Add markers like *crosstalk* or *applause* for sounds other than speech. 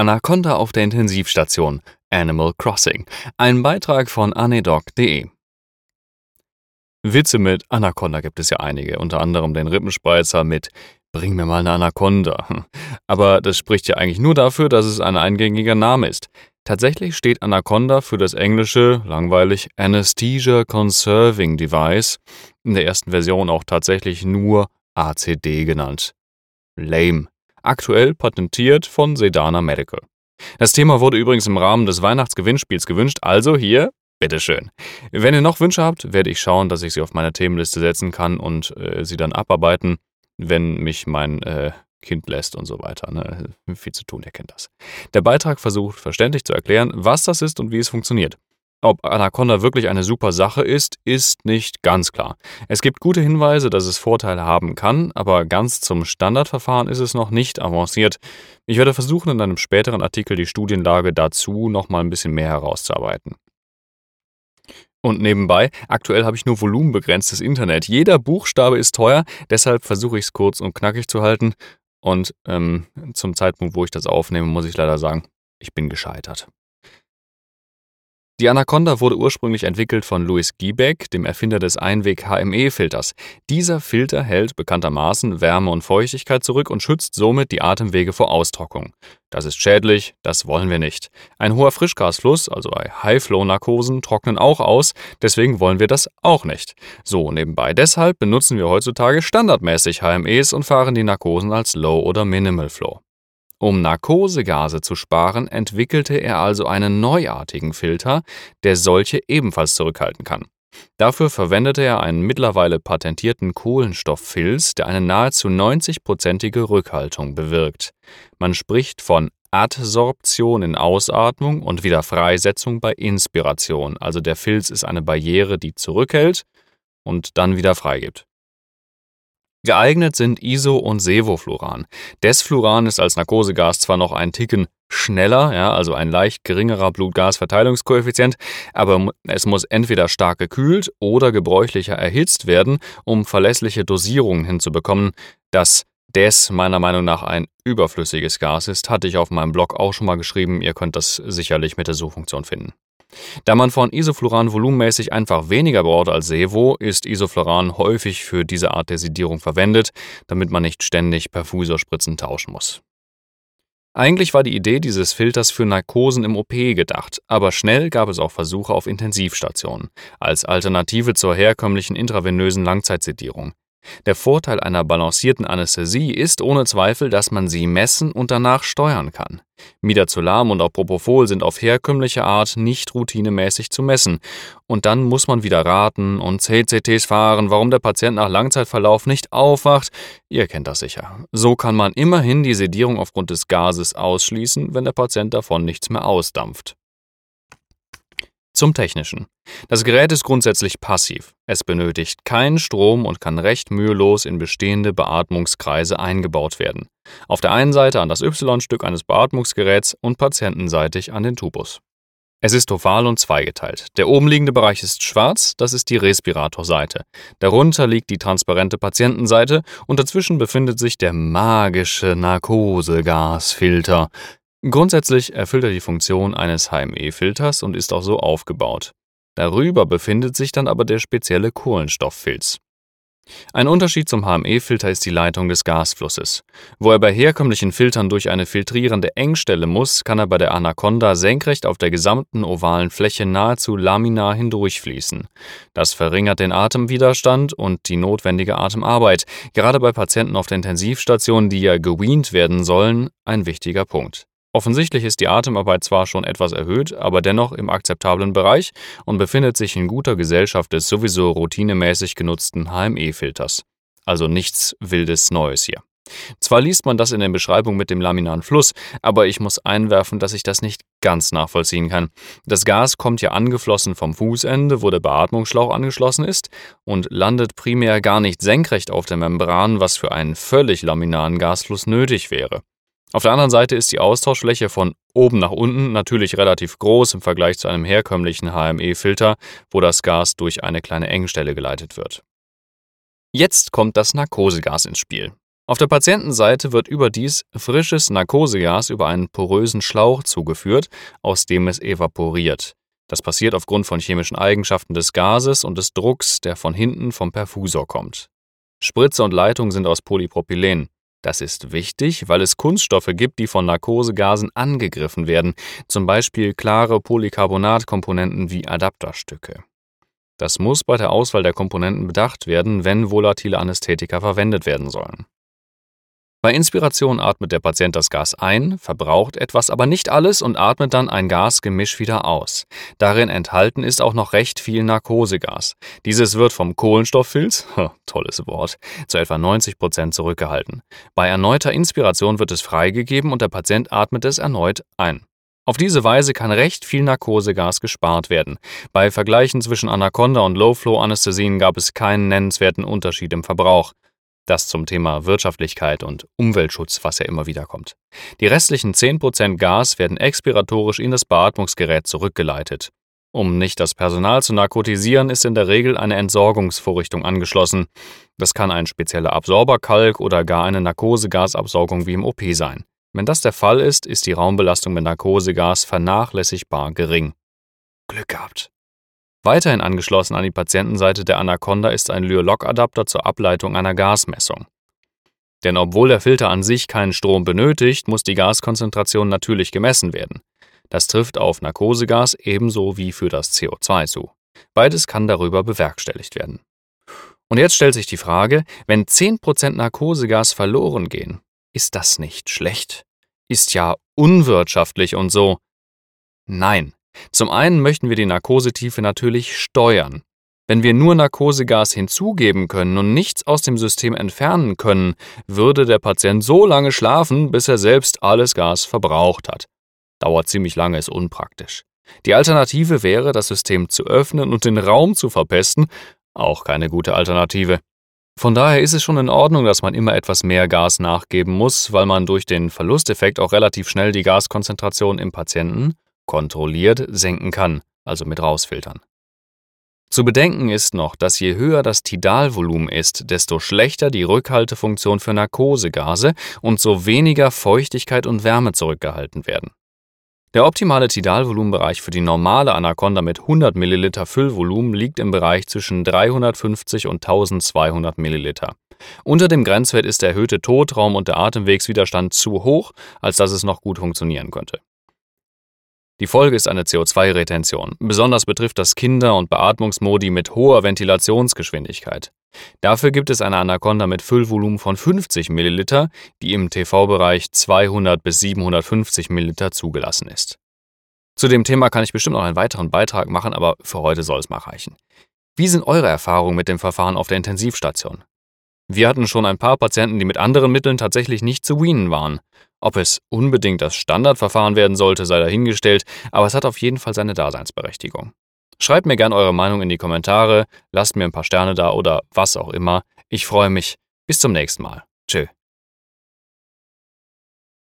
Anaconda auf der Intensivstation Animal Crossing. Ein Beitrag von anedoc.de. Witze mit Anaconda gibt es ja einige, unter anderem den Rippenspreizer mit Bring mir mal eine Anaconda. *laughs* Aber das spricht ja eigentlich nur dafür, dass es ein eingängiger Name ist. Tatsächlich steht Anaconda für das englische, langweilig, Anesthesia Conserving Device, in der ersten Version auch tatsächlich nur ACD genannt. Lame. Aktuell patentiert von Sedana Medical. Das Thema wurde übrigens im Rahmen des Weihnachtsgewinnspiels gewünscht, also hier, bitteschön. Wenn ihr noch Wünsche habt, werde ich schauen, dass ich sie auf meine Themenliste setzen kann und äh, sie dann abarbeiten, wenn mich mein äh, Kind lässt und so weiter. Ne? Viel zu tun, ihr kennt das. Der Beitrag versucht verständlich zu erklären, was das ist und wie es funktioniert. Ob Anaconda wirklich eine super Sache ist, ist nicht ganz klar. Es gibt gute Hinweise, dass es Vorteile haben kann, aber ganz zum Standardverfahren ist es noch nicht avanciert. Ich werde versuchen, in einem späteren Artikel die Studienlage dazu nochmal ein bisschen mehr herauszuarbeiten. Und nebenbei, aktuell habe ich nur volumenbegrenztes Internet. Jeder Buchstabe ist teuer, deshalb versuche ich es kurz und knackig zu halten. Und ähm, zum Zeitpunkt, wo ich das aufnehme, muss ich leider sagen, ich bin gescheitert. Die Anaconda wurde ursprünglich entwickelt von Louis Giebeck, dem Erfinder des Einweg-HME-Filters. Dieser Filter hält bekanntermaßen Wärme und Feuchtigkeit zurück und schützt somit die Atemwege vor Austrocknung. Das ist schädlich, das wollen wir nicht. Ein hoher Frischgasfluss, also bei High-Flow-Narkosen, trocknen auch aus, deswegen wollen wir das auch nicht. So nebenbei deshalb benutzen wir heutzutage standardmäßig HMEs und fahren die Narkosen als Low- oder Minimal-Flow. Um Narkosegase zu sparen, entwickelte er also einen neuartigen Filter, der solche ebenfalls zurückhalten kann. Dafür verwendete er einen mittlerweile patentierten Kohlenstofffilz, der eine nahezu 90-prozentige Rückhaltung bewirkt. Man spricht von Adsorption in Ausatmung und Wiederfreisetzung bei Inspiration, also der Filz ist eine Barriere, die zurückhält und dann wieder freigibt. Geeignet sind Iso- und Sevofluran. Desfluran ist als Narkosegas zwar noch ein Ticken schneller, ja, also ein leicht geringerer Blutgasverteilungskoeffizient, aber es muss entweder stark gekühlt oder gebräuchlicher erhitzt werden, um verlässliche Dosierungen hinzubekommen. Das Des meiner Meinung nach ein überflüssiges Gas ist, hatte ich auf meinem Blog auch schon mal geschrieben. Ihr könnt das sicherlich mit der Suchfunktion finden. Da man von Isofluran volumenmäßig einfach weniger braucht als Sevo, ist Isofluran häufig für diese Art der Sedierung verwendet, damit man nicht ständig Perfusorspritzen tauschen muss. Eigentlich war die Idee dieses Filters für Narkosen im OP gedacht, aber schnell gab es auch Versuche auf Intensivstationen, als Alternative zur herkömmlichen intravenösen Langzeitsedierung. Der Vorteil einer balancierten Anästhesie ist ohne Zweifel, dass man sie messen und danach steuern kann. Midazolam und auch Propofol sind auf herkömmliche Art nicht routinemäßig zu messen. Und dann muss man wieder raten und CCTs fahren, warum der Patient nach Langzeitverlauf nicht aufwacht. Ihr kennt das sicher. So kann man immerhin die Sedierung aufgrund des Gases ausschließen, wenn der Patient davon nichts mehr ausdampft. Zum Technischen. Das Gerät ist grundsätzlich passiv. Es benötigt keinen Strom und kann recht mühelos in bestehende Beatmungskreise eingebaut werden. Auf der einen Seite an das Y-Stück eines Beatmungsgeräts und patientenseitig an den Tubus. Es ist oval und zweigeteilt. Der obenliegende Bereich ist schwarz, das ist die Respiratorseite. Darunter liegt die transparente Patientenseite und dazwischen befindet sich der magische Narkosegasfilter, Grundsätzlich erfüllt er die Funktion eines HME-Filters und ist auch so aufgebaut. Darüber befindet sich dann aber der spezielle Kohlenstofffilz. Ein Unterschied zum HME-Filter ist die Leitung des Gasflusses. Wo er bei herkömmlichen Filtern durch eine filtrierende Engstelle muss, kann er bei der Anaconda senkrecht auf der gesamten ovalen Fläche nahezu laminar hindurchfließen. Das verringert den Atemwiderstand und die notwendige Atemarbeit, gerade bei Patienten auf der Intensivstation, die ja geweant werden sollen, ein wichtiger Punkt. Offensichtlich ist die Atemarbeit zwar schon etwas erhöht, aber dennoch im akzeptablen Bereich und befindet sich in guter Gesellschaft des sowieso routinemäßig genutzten HME-Filters. Also nichts Wildes Neues hier. Zwar liest man das in der Beschreibung mit dem laminaren Fluss, aber ich muss einwerfen, dass ich das nicht ganz nachvollziehen kann. Das Gas kommt ja angeflossen vom Fußende, wo der Beatmungsschlauch angeschlossen ist, und landet primär gar nicht senkrecht auf der Membran, was für einen völlig laminaren Gasfluss nötig wäre. Auf der anderen Seite ist die Austauschfläche von oben nach unten natürlich relativ groß im Vergleich zu einem herkömmlichen HME-Filter, wo das Gas durch eine kleine Engstelle geleitet wird. Jetzt kommt das Narkosegas ins Spiel. Auf der Patientenseite wird überdies frisches Narkosegas über einen porösen Schlauch zugeführt, aus dem es evaporiert. Das passiert aufgrund von chemischen Eigenschaften des Gases und des Drucks, der von hinten vom Perfusor kommt. Spritze und Leitung sind aus Polypropylen. Das ist wichtig, weil es Kunststoffe gibt, die von Narkosegasen angegriffen werden, zum Beispiel klare Polycarbonatkomponenten wie Adapterstücke. Das muss bei der Auswahl der Komponenten bedacht werden, wenn volatile Anästhetika verwendet werden sollen. Bei Inspiration atmet der Patient das Gas ein, verbraucht etwas, aber nicht alles und atmet dann ein Gasgemisch wieder aus. Darin enthalten ist auch noch recht viel Narkosegas. Dieses wird vom Kohlenstofffilz, *laughs* tolles Wort, zu etwa 90 Prozent zurückgehalten. Bei erneuter Inspiration wird es freigegeben und der Patient atmet es erneut ein. Auf diese Weise kann recht viel Narkosegas gespart werden. Bei Vergleichen zwischen Anaconda und Low-Flow-Anästhesien gab es keinen nennenswerten Unterschied im Verbrauch. Das zum Thema Wirtschaftlichkeit und Umweltschutz, was ja immer wieder kommt. Die restlichen 10% Gas werden expiratorisch in das Beatmungsgerät zurückgeleitet. Um nicht das Personal zu narkotisieren, ist in der Regel eine Entsorgungsvorrichtung angeschlossen. Das kann ein spezieller Absorberkalk oder gar eine Narkosegasabsaugung wie im OP sein. Wenn das der Fall ist, ist die Raumbelastung mit Narkosegas vernachlässigbar gering. Glück gehabt. Weiterhin angeschlossen an die Patientenseite der Anaconda ist ein Lyolog-Adapter zur Ableitung einer Gasmessung. Denn obwohl der Filter an sich keinen Strom benötigt, muss die Gaskonzentration natürlich gemessen werden. Das trifft auf Narkosegas ebenso wie für das CO2 zu. Beides kann darüber bewerkstelligt werden. Und jetzt stellt sich die Frage, wenn 10% Narkosegas verloren gehen, ist das nicht schlecht? Ist ja unwirtschaftlich und so. Nein, zum einen möchten wir die Narkosetiefe natürlich steuern. Wenn wir nur Narkosegas hinzugeben können und nichts aus dem System entfernen können, würde der Patient so lange schlafen, bis er selbst alles Gas verbraucht hat. Dauert ziemlich lange, ist unpraktisch. Die Alternative wäre, das System zu öffnen und den Raum zu verpesten, auch keine gute Alternative. Von daher ist es schon in Ordnung, dass man immer etwas mehr Gas nachgeben muss, weil man durch den Verlusteffekt auch relativ schnell die Gaskonzentration im Patienten kontrolliert senken kann, also mit rausfiltern. Zu bedenken ist noch, dass je höher das Tidalvolumen ist, desto schlechter die Rückhaltefunktion für Narkosegase und so weniger Feuchtigkeit und Wärme zurückgehalten werden. Der optimale Tidalvolumenbereich für die normale Anaconda mit 100 ml Füllvolumen liegt im Bereich zwischen 350 und 1200 ml. Unter dem Grenzwert ist der erhöhte Totraum und der Atemwegswiderstand zu hoch, als dass es noch gut funktionieren könnte. Die Folge ist eine CO2-Retention. Besonders betrifft das Kinder- und Beatmungsmodi mit hoher Ventilationsgeschwindigkeit. Dafür gibt es eine Anaconda mit Füllvolumen von 50 ml, die im TV-Bereich 200 bis 750 ml zugelassen ist. Zu dem Thema kann ich bestimmt noch einen weiteren Beitrag machen, aber für heute soll es mal reichen. Wie sind eure Erfahrungen mit dem Verfahren auf der Intensivstation? Wir hatten schon ein paar Patienten, die mit anderen Mitteln tatsächlich nicht zu weanen waren. Ob es unbedingt das Standardverfahren werden sollte, sei dahingestellt, aber es hat auf jeden Fall seine Daseinsberechtigung. Schreibt mir gern eure Meinung in die Kommentare, lasst mir ein paar Sterne da oder was auch immer. Ich freue mich. Bis zum nächsten Mal. Tschö.